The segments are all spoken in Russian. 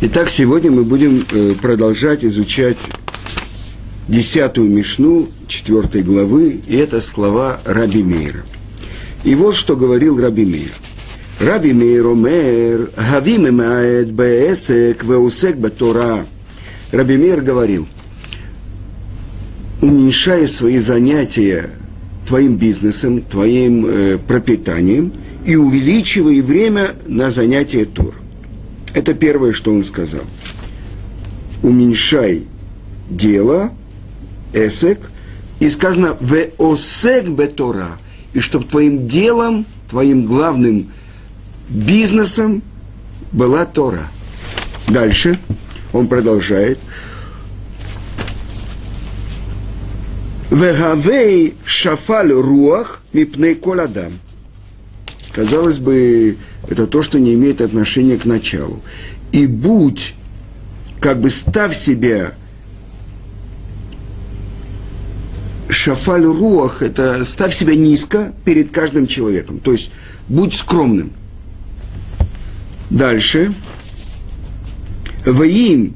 Итак, сегодня мы будем э, продолжать изучать десятую Мишну четвертой главы, и это слова Раби Мейра. И вот что говорил Раби Мейр. Раби Мейр омер, хавим эмаэт бээсек веусек батора. Раби Мейр говорил, уменьшая свои занятия твоим бизнесом, твоим э, пропитанием и увеличивая время на занятие Тор. Это первое, что он сказал. Уменьшай дело, эсек, и сказано в осек бетора, и чтобы твоим делом, твоим главным бизнесом была Тора. Дальше он продолжает. Вегавей шафаль руах мипней коладам. Казалось бы, это то, что не имеет отношения к началу. И будь, как бы ставь себя шафаль руах, это ставь себя низко перед каждым человеком. То есть будь скромным. Дальше. Ваим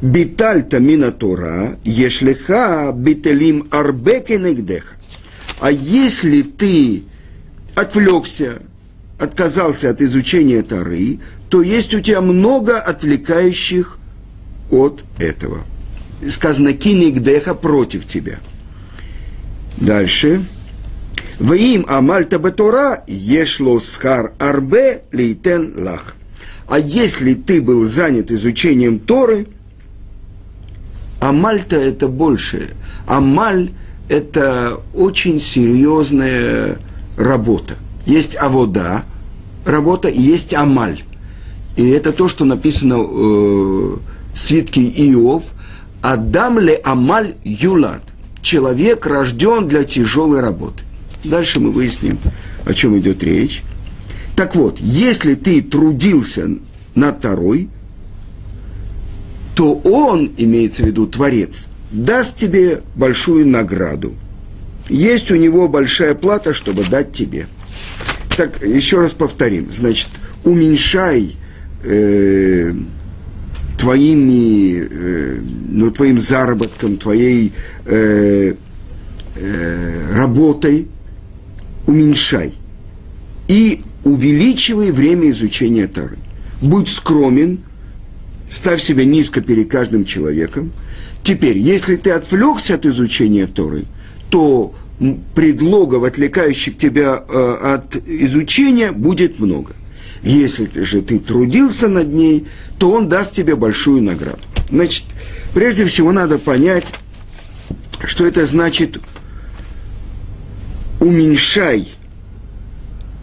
битальта мина Тора, ешлиха бителим арбеке негдеха. А если ты отвлекся, отказался от изучения Тары, то есть у тебя много отвлекающих от этого. Сказано кинигдеха против тебя. Дальше. Ваим амальта бетора ешло схар арбе лейтен лах. А если ты был занят изучением Торы, амальта это больше. Амаль это очень серьезная работа. Есть авода, работа, и есть амаль. И это то, что написано э, в свитке Иов. Адам ле амаль юлад. Человек рожден для тяжелой работы. Дальше мы выясним, о чем идет речь. Так вот, если ты трудился над второй, то он, имеется в виду Творец, даст тебе большую награду. Есть у него большая плата, чтобы дать тебе. Так, еще раз повторим. Значит, уменьшай э, твоими, э, ну, твоим заработком, твоей э, э, работой – уменьшай и увеличивай время изучения Тары. Будь скромен, ставь себя низко перед каждым человеком. Теперь, если ты отвлекся от изучения Торы, то предлогов, отвлекающих тебя э, от изучения, будет много. Если же ты трудился над ней, то он даст тебе большую награду. Значит, прежде всего надо понять, что это значит уменьшай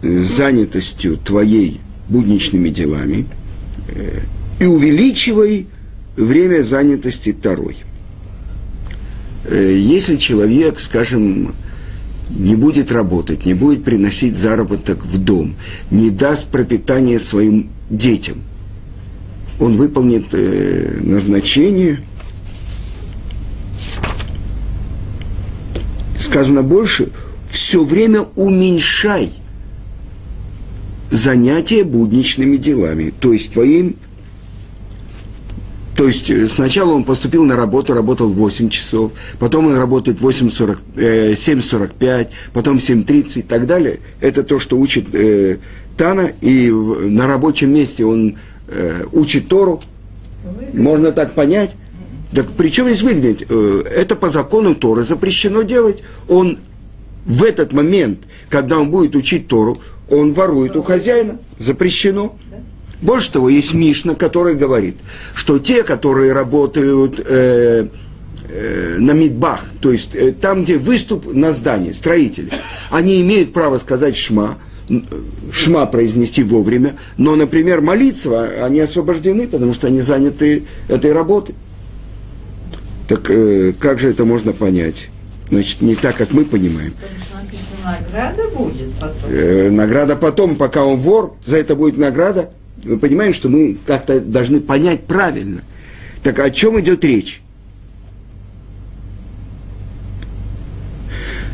занятостью твоей будничными делами э, и увеличивай время занятости второй. Э, если человек, скажем, не будет работать, не будет приносить заработок в дом, не даст пропитание своим детям, он выполнит э, назначение. Сказано больше, все время уменьшай занятия будничными делами, то есть твоим то есть э, сначала он поступил на работу, работал 8 часов, потом он работает 8.40, э, 7.45, потом 7.30 и так далее. Это то, что учит э, Тана, и на рабочем месте он э, учит Тору. Можно так понять. Так при чем здесь выгнать? Э, это по закону Торы запрещено делать. Он в этот момент, когда он будет учить Тору, он ворует у хозяина. Запрещено. Больше того, есть Мишна, который говорит, что те, которые работают э, э, на Мидбах, то есть э, там, где выступ на здании, строители, они имеют право сказать шма, шма произнести вовремя, но, например, молиться они освобождены, потому что они заняты этой работой. Так э, как же это можно понять? Значит, не так, как мы понимаем. Награда будет потом. Э, награда потом, пока он вор, за это будет награда. Мы понимаем, что мы как-то должны понять правильно. Так о чем идет речь?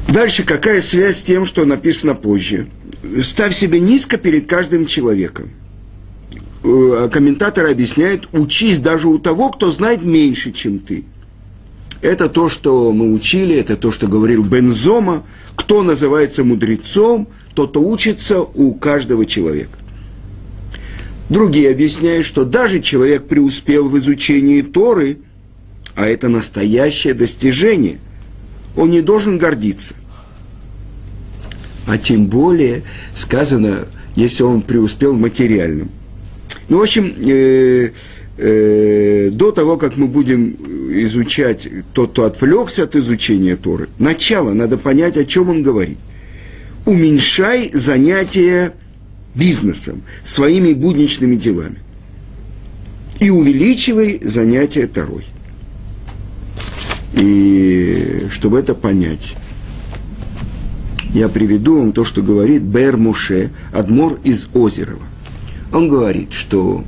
Дальше какая связь с тем, что написано позже? Ставь себя низко перед каждым человеком. э, комментаторы объясняют, учись даже у того, кто знает меньше, чем ты. Это то, что мы учили, это то, что говорил Бензома. Кто называется мудрецом, тот, учится у каждого человека. Другие объясняют, что даже человек преуспел в изучении Торы, а это настоящее достижение, он не должен гордиться. А тем более сказано, если он преуспел в материальном. Ну, в общем, э, э, до того, как мы будем изучать тот, кто отвлекся от изучения Торы, начало надо понять, о чем он говорит. Уменьшай занятия бизнесом, своими будничными делами. И увеличивай занятия Торой. И чтобы это понять, я приведу вам то, что говорит Бер Муше, Адмор из Озерова. Он говорит, что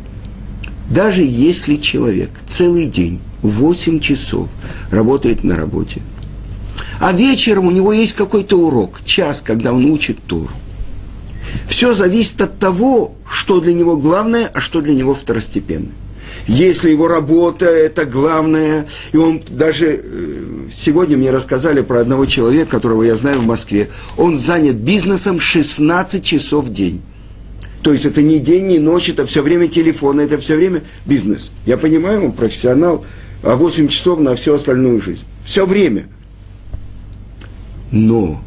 даже если человек целый день, 8 часов работает на работе, а вечером у него есть какой-то урок, час, когда он учит Тору, все зависит от того, что для него главное, а что для него второстепенное. Если его работа – это главное, и он даже э, сегодня мне рассказали про одного человека, которого я знаю в Москве, он занят бизнесом 16 часов в день. То есть это не день, не ночь, это все время телефон, это все время бизнес. Я понимаю, он профессионал, а 8 часов на всю остальную жизнь. Все время. Но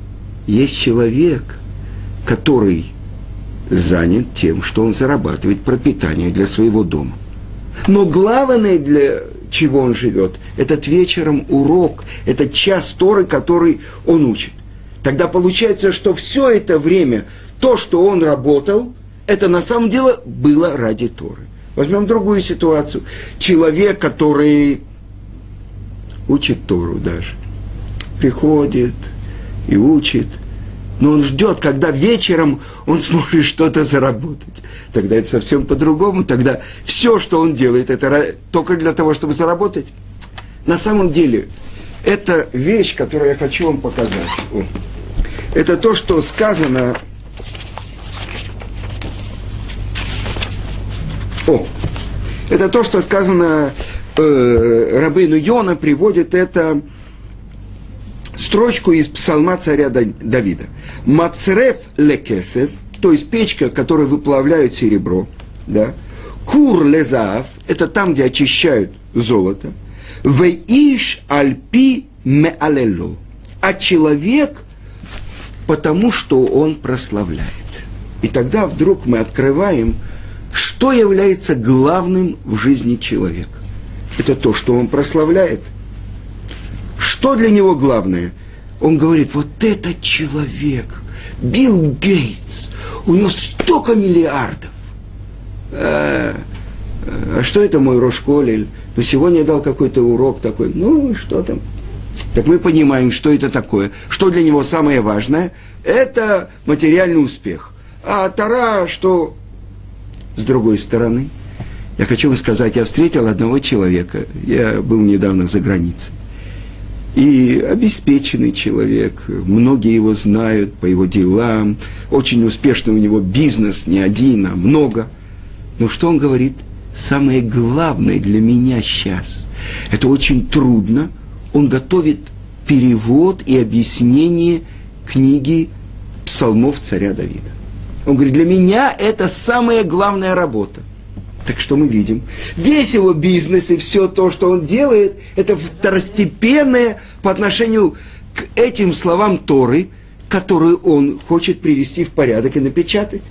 есть человек, который занят тем, что он зарабатывает пропитание для своего дома. Но главное, для чего он живет, этот вечером урок, этот час Торы, который он учит. Тогда получается, что все это время, то, что он работал, это на самом деле было ради Торы. Возьмем другую ситуацию. Человек, который учит Тору даже, приходит и учит – но он ждет, когда вечером он сможет что-то заработать. Тогда это совсем по-другому. Тогда все, что он делает, это только для того, чтобы заработать. На самом деле, это вещь, которую я хочу вам показать. Это то, что сказано... О, это то, что сказано э, Рабыну Йона, приводит это строчку из псалма царя Давида. Мацрев лекесев, то есть печка, которой выплавляют серебро, да, кур лезаав, это там, где очищают золото, веиш альпи меалело, а человек потому, что он прославляет. И тогда вдруг мы открываем, что является главным в жизни человека. Это то, что он прославляет – что для него главное? Он говорит, вот этот человек, Билл Гейтс, у него столько миллиардов. А, а что это мой Рошколель? Ну, сегодня я дал какой-то урок такой. Ну, что там? Так мы понимаем, что это такое. Что для него самое важное? Это материальный успех. А Тара, что с другой стороны? Я хочу вам сказать, я встретил одного человека. Я был недавно за границей. И обеспеченный человек, многие его знают по его делам, очень успешный у него бизнес, не один, а много. Но что он говорит? Самое главное для меня сейчас, это очень трудно, он готовит перевод и объяснение книги псалмов царя Давида. Он говорит, для меня это самая главная работа. Так что мы видим? Весь его бизнес и все то, что он делает, это второстепенное по отношению к этим словам Торы, которые он хочет привести в порядок и напечатать.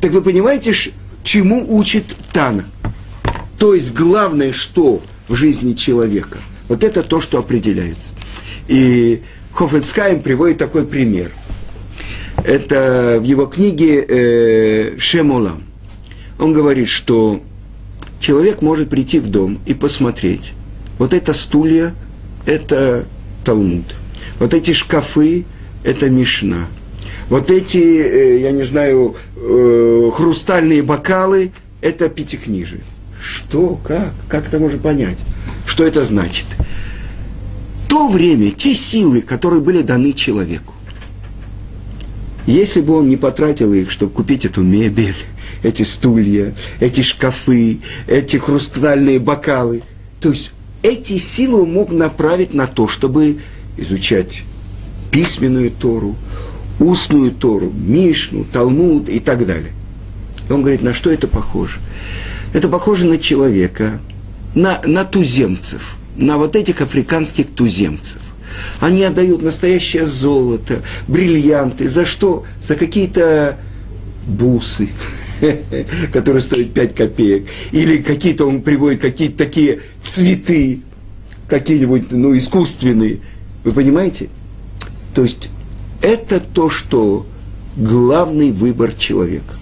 Так вы понимаете, чему учит Тана? То есть главное, что в жизни человека, вот это то, что определяется. И Хофенскайм приводит такой пример. Это в его книге э, Шемолам он говорит, что человек может прийти в дом и посмотреть. Вот это стулья – это Талмуд. Вот эти шкафы – это Мишна. Вот эти, э, я не знаю, э, хрустальные бокалы – это пятикнижие. Что, как, как это можно понять? Что это значит? То время, те силы, которые были даны человеку, если бы он не потратил их, чтобы купить эту мебель, эти стулья, эти шкафы, эти хрустальные бокалы. То есть эти силы он мог направить на то, чтобы изучать письменную Тору, устную Тору, Мишну, Талмуд и так далее. И он говорит, на что это похоже? Это похоже на человека, на, на туземцев, на вот этих африканских туземцев. Они отдают настоящее золото, бриллианты. За что? За какие-то бусы, которые стоят 5 копеек. Или какие-то он приводит какие-то такие цветы, какие-нибудь, ну, искусственные. Вы понимаете? То есть это то, что главный выбор человека.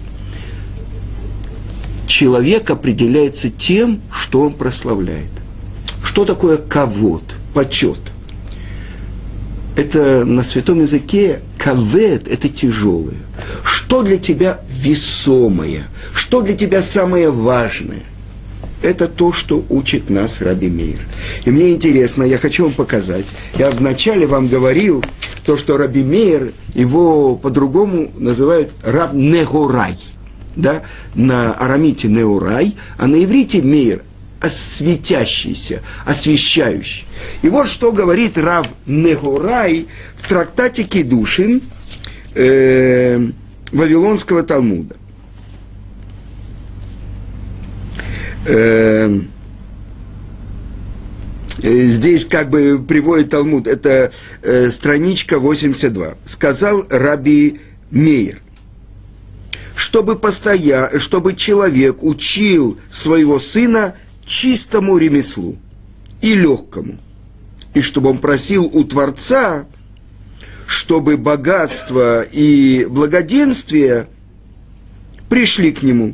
Человек определяется тем, что он прославляет. Что такое ковод, почет? Это на святом языке кавет – это тяжелое. Что для тебя весомое? Что для тебя самое важное? Это то, что учит нас Раби Мейр. И мне интересно, я хочу вам показать. Я вначале вам говорил, то, что Раби Мейер, его по-другому называют Раб Негорай. Да? На арамите Неурай, а на иврите Мейер осветящийся, освещающий. И вот что говорит Рав Негорай в трактате Кедушин э, Вавилонского Талмуда. Э, Э, здесь как бы приводит Талмуд, это э, страничка 82. Сказал Раби Мейер, чтобы, постоя... чтобы человек учил своего сына чистому ремеслу и легкому, и чтобы он просил у Творца, чтобы богатство и благоденствие пришли к нему.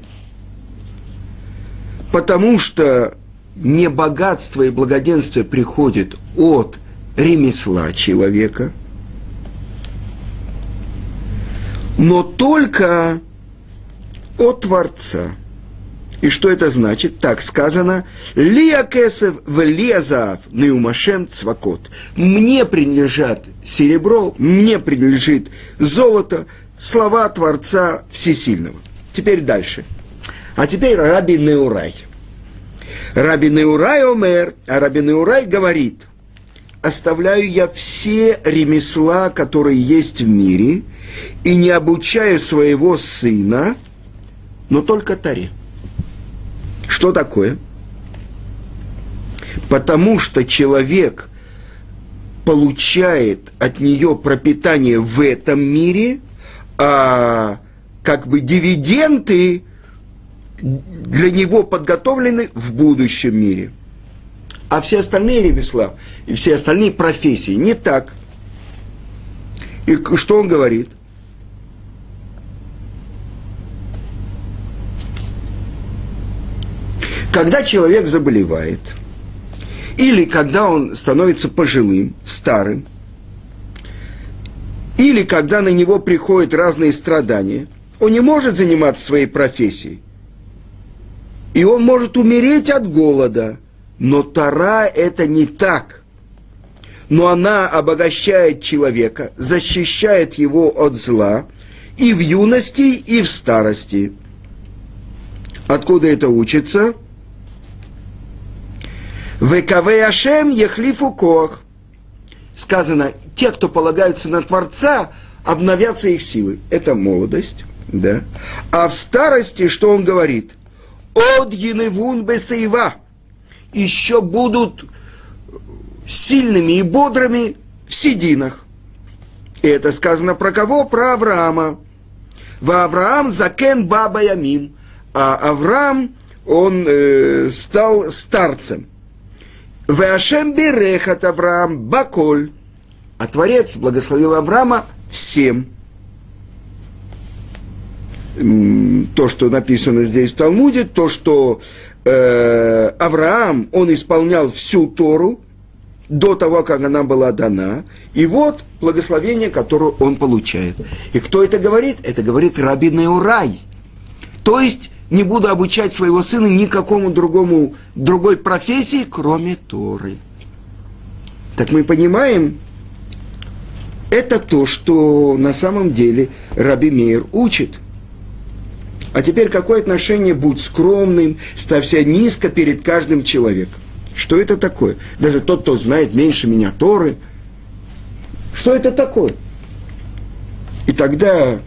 Потому что не богатство и благоденствие приходит от ремесла человека, но только от Творца. И что это значит? Так сказано, «Лия кесев в лиазав неумашем цвакот». Мне принадлежат серебро, мне принадлежит золото, слова Творца Всесильного. Теперь дальше. А теперь Раби Неурай – Раби Неурай омер, а Раби Неурай говорит, оставляю я все ремесла, которые есть в мире, и не обучаю своего сына, но только Таре. Что такое? Потому что человек получает от нее пропитание в этом мире, а как бы дивиденды для него подготовлены в будущем мире. А все остальные ремесла и все остальные профессии не так. И что он говорит? Когда человек заболевает, или когда он становится пожилым, старым, или когда на него приходят разные страдания, он не может заниматься своей профессией и он может умереть от голода. Но Тара это не так. Но она обогащает человека, защищает его от зла и в юности, и в старости. Откуда это учится? ВКВ Ашем Ехлифу Кох. Сказано, те, кто полагаются на Творца, обновятся их силы. Это молодость, да. А в старости, что он говорит – от Еневун Бесейва еще будут сильными и бодрыми в сединах. И это сказано про кого? Про Авраама. В Авраам закен баба ямим. А Авраам, он э, стал старцем. В Ашем берехат Авраам баколь. А Творец благословил Авраама всем то, что написано здесь в Талмуде, то, что э, Авраам, он исполнял всю Тору до того, как она была дана, и вот благословение, которое он получает. И кто это говорит? Это говорит Раби Неурай. То есть не буду обучать своего сына никакому другому, другой профессии, кроме Торы. Так мы понимаем, это то, что на самом деле Раби Мейер учит – А теперь какое отношение будь скромным, ставься низко перед каждым человеком. Что это такое? Даже тот, кто знает меньше меня Торы. Что это такое? И тогда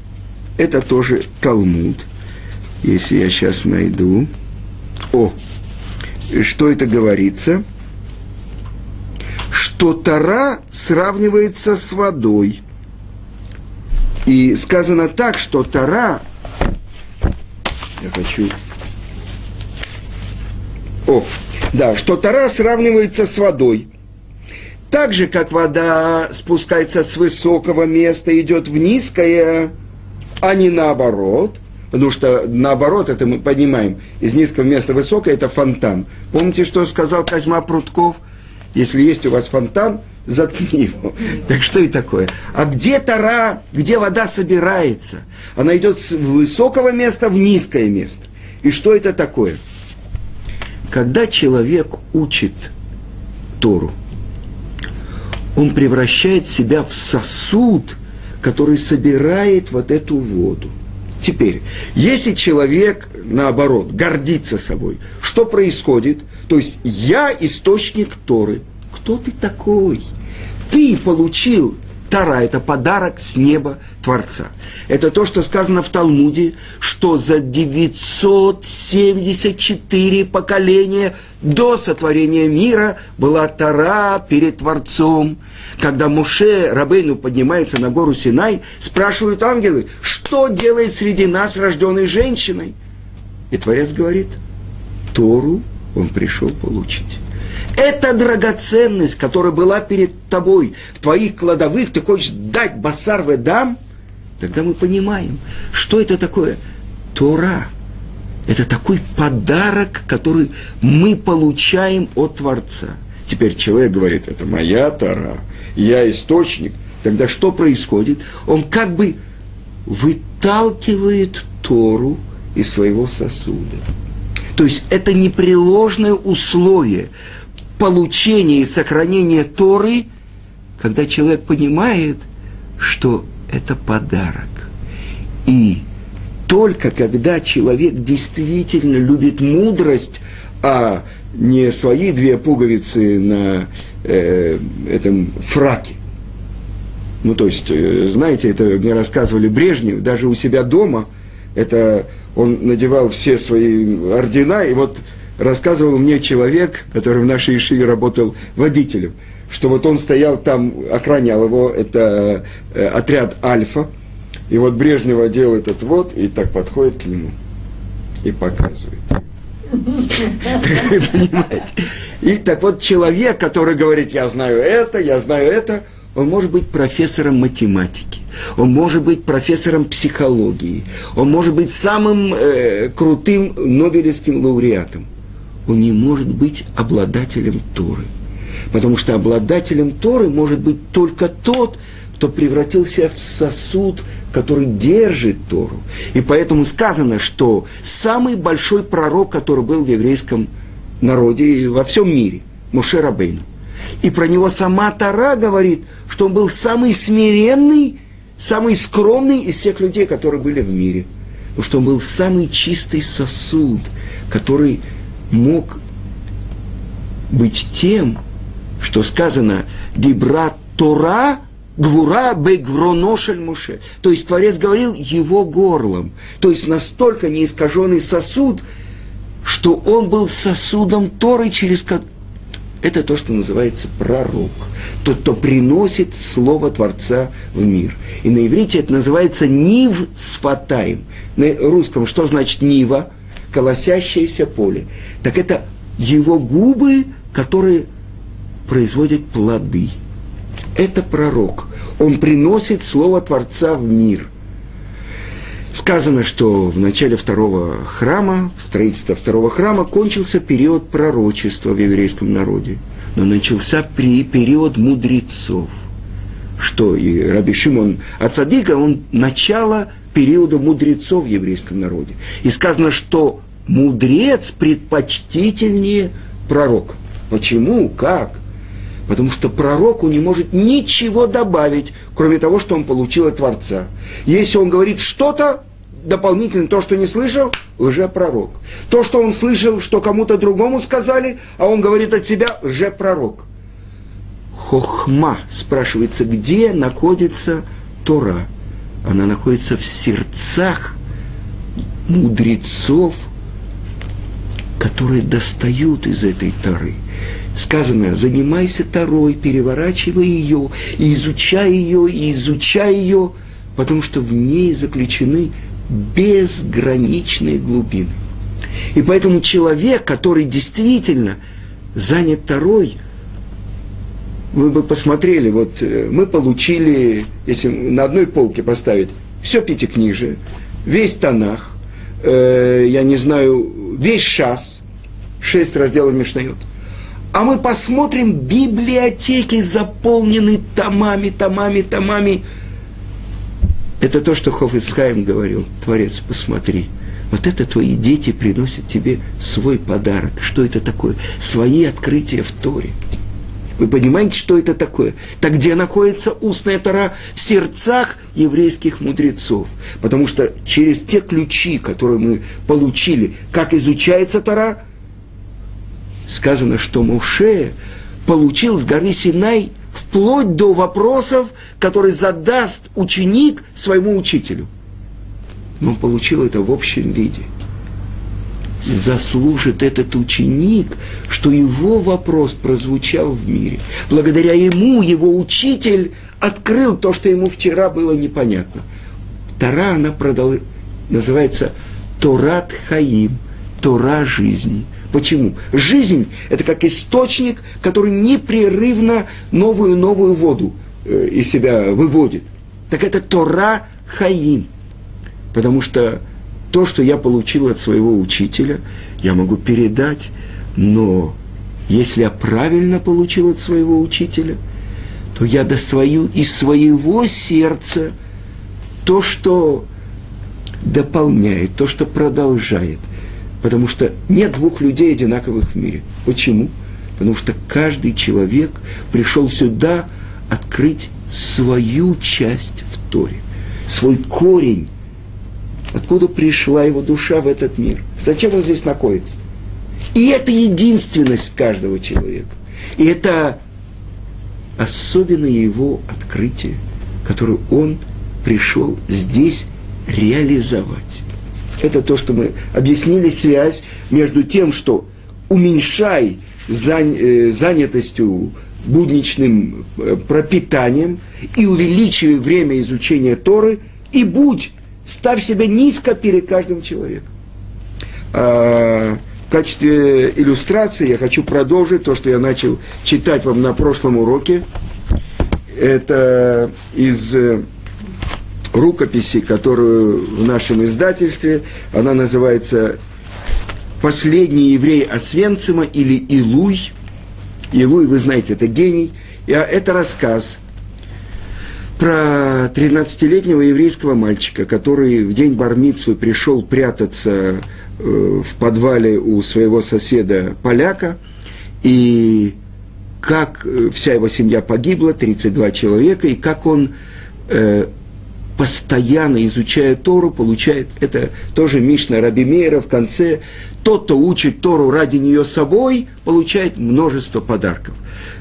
это тоже Талмуд. Если я сейчас найду. О, что это говорится? Что Тара сравнивается с водой. И сказано так, что Тара... Я хочу... О, да, что Тара сравнивается с водой. Так же, как вода спускается с высокого места, идет в низкое, а не наоборот – Потому что наоборот, это мы понимаем, из низкого места высокое это фонтан. Помните, что сказал Козьма Прутков? Если есть у вас фонтан, заткни его. Так что и такое? А где тара, где вода собирается? Она идет с высокого места в низкое место. И что это такое? Когда человек учит Тору, он превращает себя в сосуд, который собирает вот эту воду. Теперь, если человек, наоборот, гордится собой, что происходит? То есть я источник Торы. Кто ты такой? Ты получил Тара – это подарок с неба Творца. Это то, что сказано в Талмуде, что за 974 поколения до сотворения мира была Тара перед Творцом. Когда Муше Рабейну поднимается на гору Синай, спрашивают ангелы, что делает среди нас рожденной женщиной? И Творец говорит, Тору он пришел получить. Это драгоценность, которая была перед тобой, в твоих кладовых, ты хочешь дать басар дам, тогда мы понимаем, что это такое. Тора. Это такой подарок, который мы получаем от Творца. Теперь человек говорит, это моя Тора, я источник. Тогда что происходит? Он как бы выталкивает Тору из своего сосуда. То есть это непреложное условие получения и сохранения Торы, когда человек понимает, что это подарок. И только когда человек действительно любит мудрость, а не свои две пуговицы на э, этом фраке. Ну, то есть, э, знаете, это мне рассказывали Брежнев, даже у себя дома, это он надевал все свои ордена, и вот рассказывал мне человек, который в нашей Ишиве работал водителем, что вот он стоял там, охранял его, это э, отряд Альфа, и вот Брежнев одел этот вот, и так подходит к нему и показывает. Понимаете? И так вот человек, который говорит, я знаю это, я знаю это, он может быть профессором математики, он может быть профессором психологии, он может быть самым э, крутым Нобелевским лауреатом – он не может быть обладателем Торы. Потому что обладателем Торы может быть только тот, кто превратился в сосуд, который держит Тору. И поэтому сказано, что самый большой пророк, который был в еврейском народе и во всем мире, Муше Рабейну. И про него сама Тара говорит, что он был самый смиренный, самый скромный из всех людей, которые были в мире. Потому что он был самый чистый сосуд, который мог быть тем, что сказано «Дибра Тора Гвура Бегвроношель Муше». То есть Творец говорил его горлом. То есть настолько неискаженный сосуд, что он был сосудом Торы, через это то, что называется пророк. Тот, кто приносит слово Творца в мир. И на иврите это называется нив сфатаем. На русском что значит нива? Колосящееся поле. Так это его губы, которые производят плоды. Это пророк. Он приносит слово Творца в мир. Сказано, что в начале второго храма, в строительстве второго храма, кончился период пророчества в еврейском народе. Но начался при период мудрецов. Что и Раби Шимон Ацадика, он начало периода мудрецов в еврейском народе. И сказано, что мудрец предпочтительнее пророка. Почему? Как? Потому что пророку не может ничего добавить, кроме того, что он получил от Творца. Если он говорит что-то, дополнительно то, что не слышал, лжепророк. То, что он слышал, что кому-то другому сказали, а он говорит от себя, лжепророк. Хохма, спрашивается, где находится Тора? Она находится в сердцах мудрецов, которые достают из этой Торы. Сказано, занимайся Торой, переворачивай ее, и изучай ее, и изучай ее, потому что в ней заключены безграничные глубины. И поэтому человек, который действительно занят Торой, вы бы посмотрели, вот э, мы получили, если на одной полке поставить, все пятикнижие, весь Танах, э, я не знаю, весь Шас, шесть разделов Мишнает. А мы посмотрим, библиотеки заполнены томами, томами, томами. Это то, что Хофицхайм говорил. Творец, посмотри. Вот это твои дети приносят тебе свой подарок. Что это такое? Свои открытия в Торе. Вы понимаете, что это такое? Так где находится устная Тора? В сердцах еврейских мудрецов. Потому что через те ключи, которые мы получили, как изучается Тора, сказано, что Муше получил с горы Синай вплоть до вопросов, которые задаст ученик своему учителю. Но он получил это в общем виде – заслужит этот ученик, что его вопрос прозвучал в мире. Благодаря ему его учитель открыл то, что ему вчера было непонятно. Тора, она продол... называется Торат Хаим, Тора жизни. Почему? Жизнь – это как источник, который непрерывно новую-новую воду э, из себя выводит. Так это Тора Хаим. Потому что то, что я получил от своего учителя, я могу передать, но если я правильно получил от своего учителя, то я достаю из своего сердца то, что дополняет, то, что продолжает. Потому что нет двух людей одинаковых в мире. Почему? Потому что каждый человек пришел сюда открыть свою часть в Торе, свой корень, Откуда пришла его душа в этот мир? Зачем он здесь находится? И это единственность каждого человека. И это особенное его открытие, которое он пришел здесь реализовать. Это то, что мы объяснили связь между тем, что уменьшай э, занятостью будничным э, пропитанием и увеличивай время изучения Торы, и будь ставь себя низко перед каждым человеком. А, в качестве иллюстрации я хочу продолжить то, что я начал читать вам на прошлом уроке. Это из э, рукописи, которую в нашем издательстве, она называется «Последний еврей Освенцима» или «Илуй». Илуй, вы знаете, это гений. Это рассказ про 13-летнего еврейского мальчика, который в день бармитсвы пришел прятаться э, в подвале у своего соседа поляка, и как э, вся его семья погибла, 32 человека, и как он э, постоянно изучая Тору, получает, это тоже Мишна Раби Мейра в конце, тот, кто учит Тору ради нее собой, получает множество подарков.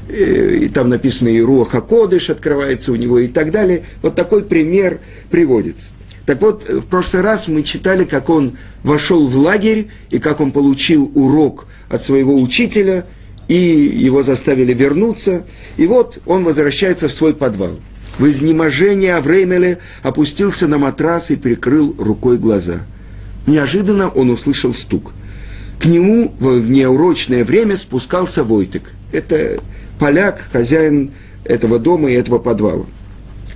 Э, и там написано и Руаха Кодыш открывается у него и так далее. Вот такой пример приводится. Так вот, в прошлый раз мы читали, как он вошел в лагерь и как он получил урок от своего учителя, и его заставили вернуться. И вот он возвращается в свой подвал. В изнеможении Авреймеле опустился на матрас и прикрыл рукой глаза. Неожиданно он услышал стук. К нему в неурочное время спускался Войтек. Это поляк, хозяин этого дома и этого подвала.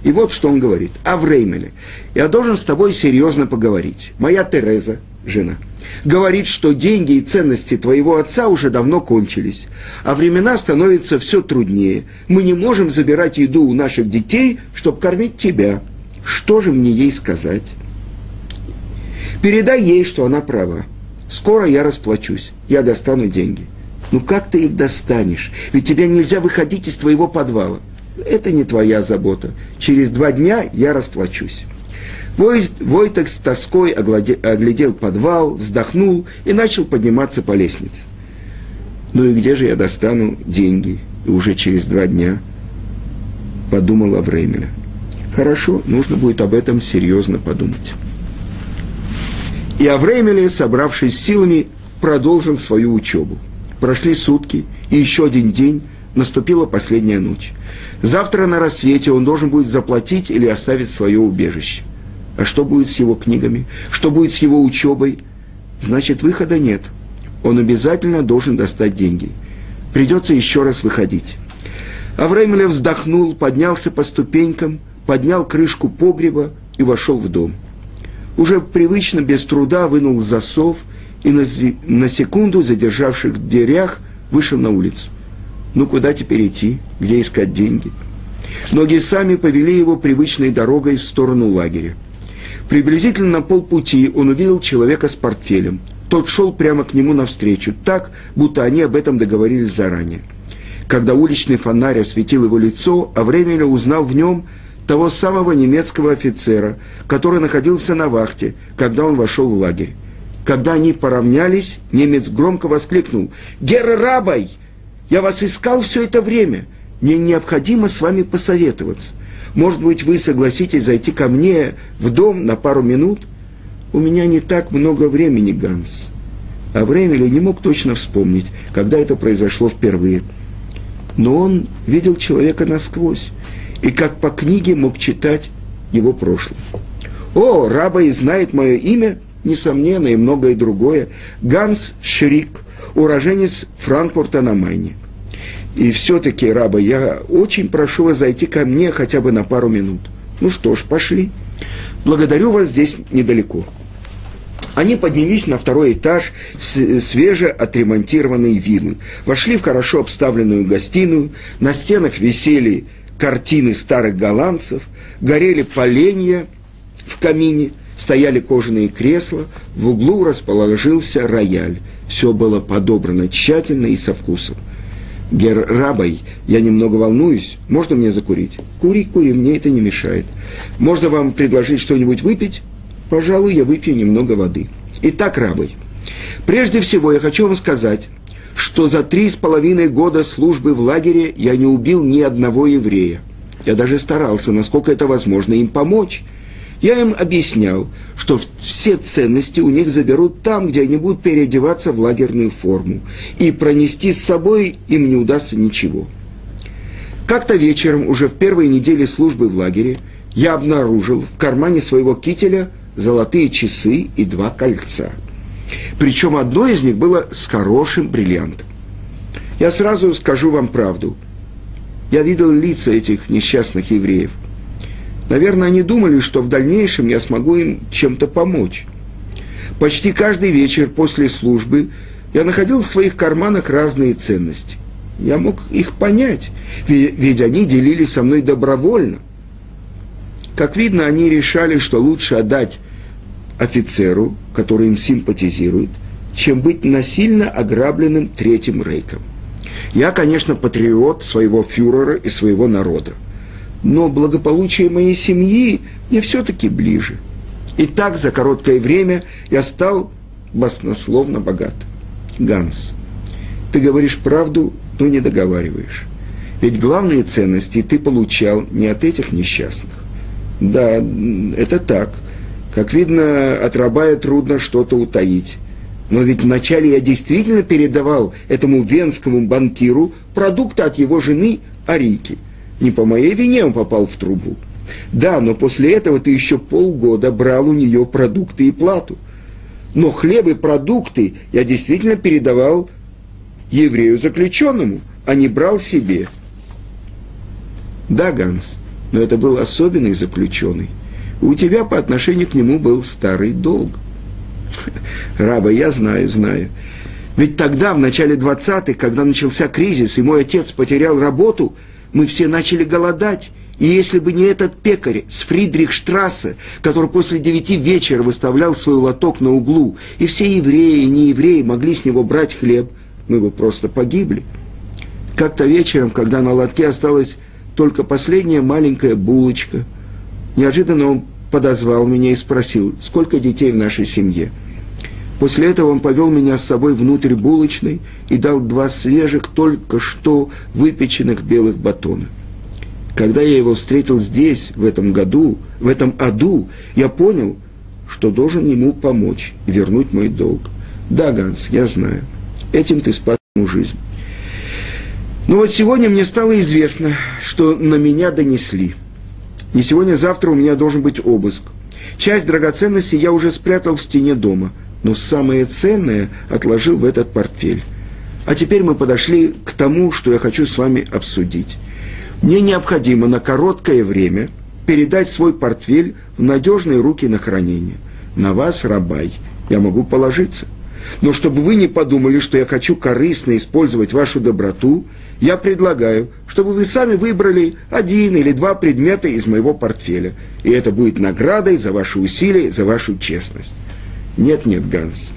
И вот что он говорит. Авреймеле, я должен с тобой серьезно поговорить. Моя Тереза, жена, говорит, что деньги и ценности твоего отца уже давно кончились, а времена становятся все труднее. Мы не можем забирать еду у наших детей, чтобы кормить тебя. Что же мне ей сказать? Передай ей, что она права. Скоро я расплачусь, я достану деньги. Ну как ты их достанешь? Ведь тебе нельзя выходить из твоего подвала. Это не твоя забота. Через два дня я расплачусь. Вой, Войтек с тоской огладе, оглядел подвал, вздохнул и начал подниматься по лестнице. Ну и где же я достану деньги? И уже через два дня подумал Авремеля. Хорошо, нужно будет об этом серьезно подумать. И Авремеле, собравшись силами, продолжил свою учебу. Прошли сутки, и еще один день, наступила последняя ночь. Завтра на рассвете он должен будет заплатить или оставить свое убежище. А что будет с его книгами? Что будет с его учебой? Значит, выхода нет. Он обязательно должен достать деньги. Придется еще раз выходить. Авремелев вздохнул, поднялся по ступенькам, поднял крышку погреба и вошел в дом. Уже привычно, без труда, вынул засов и на, на секунду, задержавших в дверях, вышел на улицу. Ну, куда теперь идти? Где искать деньги? Ноги сами повели его привычной дорогой в сторону лагеря. Приблизительно на полпути он увидел человека с портфелем. Тот шел прямо к нему навстречу, так, будто они об этом договорились заранее. Когда уличный фонарь осветил его лицо, Авремеля узнал в нем того самого немецкого офицера, который находился на вахте, когда он вошел в лагерь. Когда они поравнялись, немец громко воскликнул «Герр Рабай! Я вас искал все это время! Мне необходимо с вами посоветоваться. Может быть, вы согласитесь зайти ко мне в дом на пару минут? У меня не так много времени, Ганс. А времени не мог точно вспомнить, когда это произошло впервые. Но он видел человека насквозь, и как по книге мог читать его прошлое. О, раба и знает мое имя, несомненно, и многое другое. Ганс Шрик, уроженец Франкфурта на Майне. И все-таки, раба, я очень прошу вас зайти ко мне хотя бы на пару минут. Ну что ж, пошли. Благодарю вас здесь недалеко. Они поднялись на второй этаж свеже отремонтированной виллы. Вошли в хорошо обставленную гостиную. На стенах висели картины старых голландцев, горели поленья в камине, стояли кожаные кресла, в углу расположился рояль. Все было подобрано тщательно и со вкусом. Гер Рабай, я немного волнуюсь, можно мне закурить? Кури, кури, мне это не мешает. Можно вам предложить что-нибудь выпить? Пожалуй, я выпью немного воды. Итак, Рабай, прежде всего я хочу вам сказать, что за три с половиной года службы в лагере я не убил ни одного еврея. Я даже старался, насколько это возможно, им помочь – я им объяснял, что все ценности у них заберут там, где они будут переодеваться в лагерную форму, и пронести с собой им не удастся ничего. Как-то вечером, уже в первой неделе службы в лагере, я обнаружил в кармане своего кителя золотые часы и два кольца. Причем одно из них было с хорошим бриллиантом. Я сразу скажу вам правду. Я видел лица этих несчастных евреев. Наверное, они думали, что в дальнейшем я смогу им чем-то помочь. Почти каждый вечер после службы я находил в своих карманах разные ценности. Я мог их понять, ведь они делились со мной добровольно. Как видно, они решали, что лучше отдать офицеру, который им симпатизирует, чем быть насильно ограбленным Третьим Рейком. Я, конечно, патриот своего фюрера и своего народа но благополучие моей семьи мне все-таки ближе. И так за короткое время я стал баснословно богат. Ганс, ты говоришь правду, но не договариваешь. Ведь главные ценности ты получал не от этих несчастных. Да, это так. Как видно, от рабая трудно что-то утаить. Но ведь вначале я действительно передавал этому венскому банкиру продукты от его жены Арики – не по моей вине он попал в трубу. Да, но после этого ты еще полгода брал у нее продукты и плату. Но хлеб и продукты я действительно передавал еврею заключенному, а не брал себе. Да, Ганс, но это был особенный заключенный. У тебя по отношению к нему был старый долг. Раба, я знаю, знаю. Ведь тогда, в начале 20-х, когда начался кризис, и мой отец потерял работу – мы все начали голодать. И если бы не этот пекарь с Фридрихштрассе, который после девяти вечера выставлял свой лоток на углу, и все евреи и неевреи могли с него брать хлеб, мы бы просто погибли. Как-то вечером, когда на лотке осталась только последняя маленькая булочка, неожиданно он подозвал меня и спросил, сколько детей в нашей семье. После этого он повел меня с собой внутрь булочной и дал два свежих, только что выпеченных белых батона. Когда я его встретил здесь, в этом году, в этом аду, я понял, что должен ему помочь и вернуть мой долг. Да, Ганс, я знаю. Этим ты спас ему жизнь. Но вот сегодня мне стало известно, что на меня донесли. Не сегодня, завтра у меня должен быть обыск. Часть драгоценностей я уже спрятал в стене дома, но самое ценное отложил в этот портфель. А теперь мы подошли к тому, что я хочу с вами обсудить. Мне необходимо на короткое время передать свой портфель в надежные руки на хранение. На вас, рабай, я могу положиться. Но чтобы вы не подумали, что я хочу корыстно использовать вашу доброту, я предлагаю, чтобы вы сами выбрали один или два предмета из моего портфеля. И это будет наградой за ваши усилия, за вашу честность. Нет, нет, Ганс,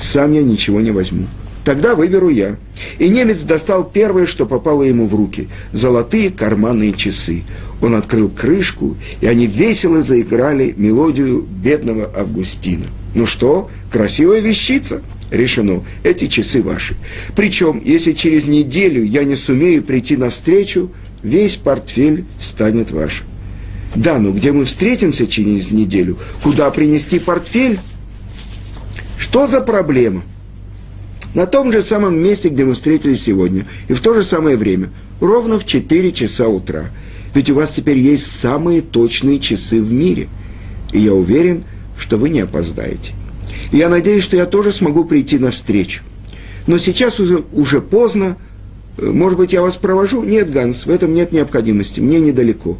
сам я ничего не возьму. Тогда выберу я. И немец достал первое, что попало ему в руки – золотые карманные часы. Он открыл крышку, и они весело заиграли мелодию бедного Августина. Ну что, красивая вещица? решено, эти часы ваши. Причем, если через неделю я не сумею прийти навстречу, весь портфель станет вашим. Да, но где мы встретимся через неделю? Куда принести портфель? Что за проблема? На том же самом месте, где мы встретились сегодня, и в то же самое время, ровно в 4 часа утра. Ведь у вас теперь есть самые точные часы в мире. И я уверен, что вы не опоздаете. Я надеюсь, что я тоже смогу прийти навстречу. Но сейчас уже, уже поздно. Может быть, я вас провожу? Нет, Ганс, в этом нет необходимости. Мне недалеко.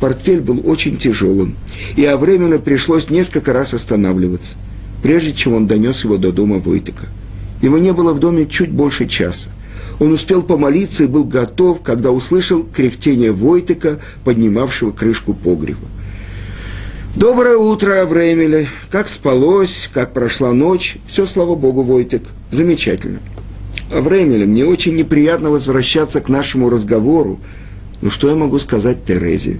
Портфель был очень тяжелым, и временно пришлось несколько раз останавливаться, прежде чем он донес его до дома Войтыка. Его не было в доме чуть больше часа. Он успел помолиться и был готов, когда услышал кряхтение Войтыка, поднимавшего крышку погреба. Доброе утро, Авремеле. Как спалось, как прошла ночь. Все, слава Богу, Войтек. Замечательно. Авремеле, мне очень неприятно возвращаться к нашему разговору. Ну, что я могу сказать Терезе?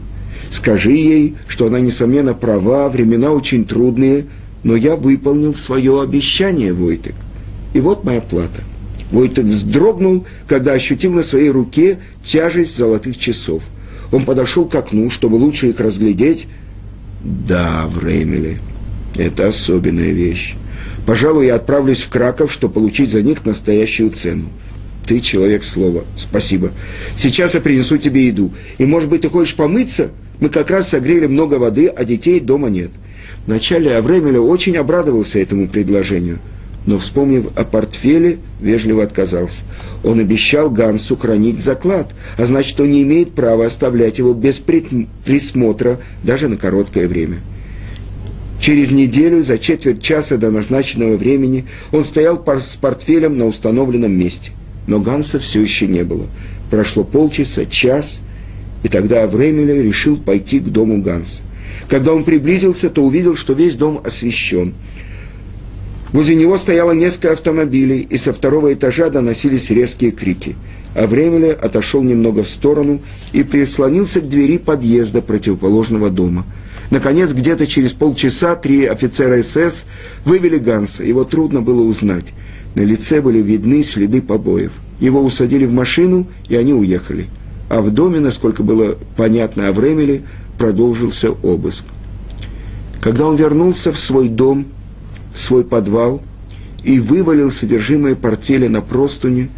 Скажи ей, что она, несомненно, права, времена очень трудные, но я выполнил свое обещание, Войтек. И вот моя плата. Войтек вздрогнул, когда ощутил на своей руке тяжесть золотых часов. Он подошел к окну, чтобы лучше их разглядеть, да, в Реймеле. Это особенная вещь. Пожалуй, я отправлюсь в Краков, чтобы получить за них настоящую цену. Ты человек слова. Спасибо. Сейчас я принесу тебе еду. И, может быть, ты хочешь помыться? Мы как раз согрели много воды, а детей дома нет. Вначале Авремеля очень обрадовался этому предложению – но, вспомнив о портфеле, вежливо отказался. Он обещал Гансу хранить заклад, а значит, он не имеет права оставлять его без присмотра даже на короткое время. Через неделю, за четверть часа до назначенного времени, он стоял с портфелем на установленном месте. Но Ганса все еще не было. Прошло полчаса, час, и тогда Авремеля решил пойти к дому Ганса. Когда он приблизился, то увидел, что весь дом освещен – Возле него стояло несколько автомобилей, и со второго этажа доносились резкие крики. А Времеля отошел немного в сторону и прислонился к двери подъезда противоположного дома. Наконец, где-то через полчаса три офицера СС вывели Ганса. Его трудно было узнать. На лице были видны следы побоев. Его усадили в машину, и они уехали. А в доме, насколько было понятно о Времеле, продолжился обыск. Когда он вернулся в свой дом – свой подвал и вывалил содержимое портфеля на простыни,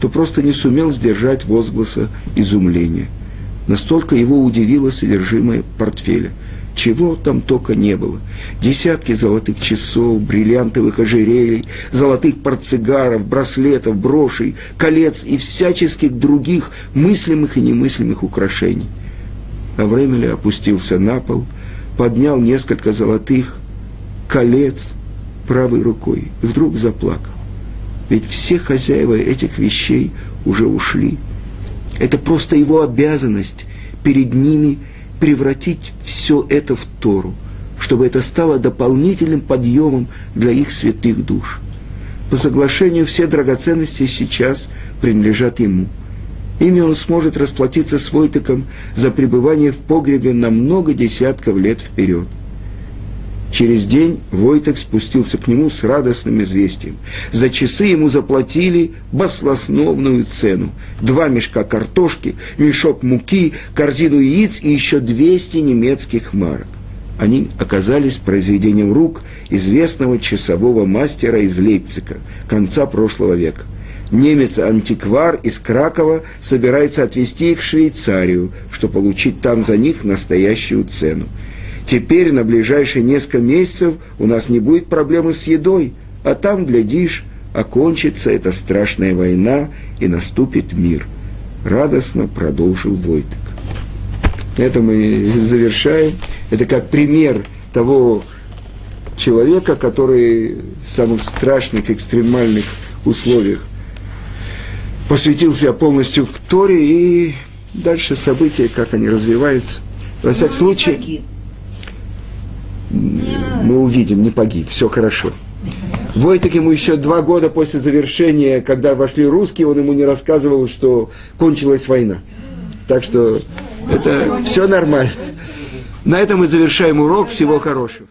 то просто не сумел сдержать возгласа изумления. Настолько его удивило содержимое портфеля. Чего там только не было. Десятки золотых часов, бриллиантовых ожерелий, золотых портсигаров, браслетов, брошей, колец и всяческих других мыслимых и немыслимых украшений. Авремеля опустился на пол, поднял несколько золотых колец – правой рукой и вдруг заплакал. Ведь все хозяева этих вещей уже ушли. Это просто его обязанность перед ними превратить все это в Тору, чтобы это стало дополнительным подъемом для их святых душ. По соглашению все драгоценности сейчас принадлежат ему. Ими он сможет расплатиться с Войтыком за пребывание в погребе на много десятков лет вперед. Через день Войтек спустился к нему с радостным известием. За часы ему заплатили баслосновную цену. Два мешка картошки, мешок муки, корзину яиц и еще 200 немецких марок. Они оказались произведением рук известного часового мастера из Лейпцига конца прошлого века. Немец-антиквар из Кракова собирается отвезти их в Швейцарию, чтобы получить там за них настоящую цену. Теперь на ближайшие несколько месяцев у нас не будет проблемы с едой, а там, глядишь, окончится эта страшная война и наступит мир. Радостно продолжил Войтек. Это мы завершаем. Это как пример того человека, который в самых страшных, экстремальных условиях посвятил себя полностью к Торе и дальше события, как они развиваются. Во всяком Ну, случае. Мы увидим, не погиб, все хорошо. Войтек ему еще два года после завершения, когда вошли русские, он ему не рассказывал, что кончилась война. Так что это все нормально. На этом мы завершаем урок. Всего хорошего.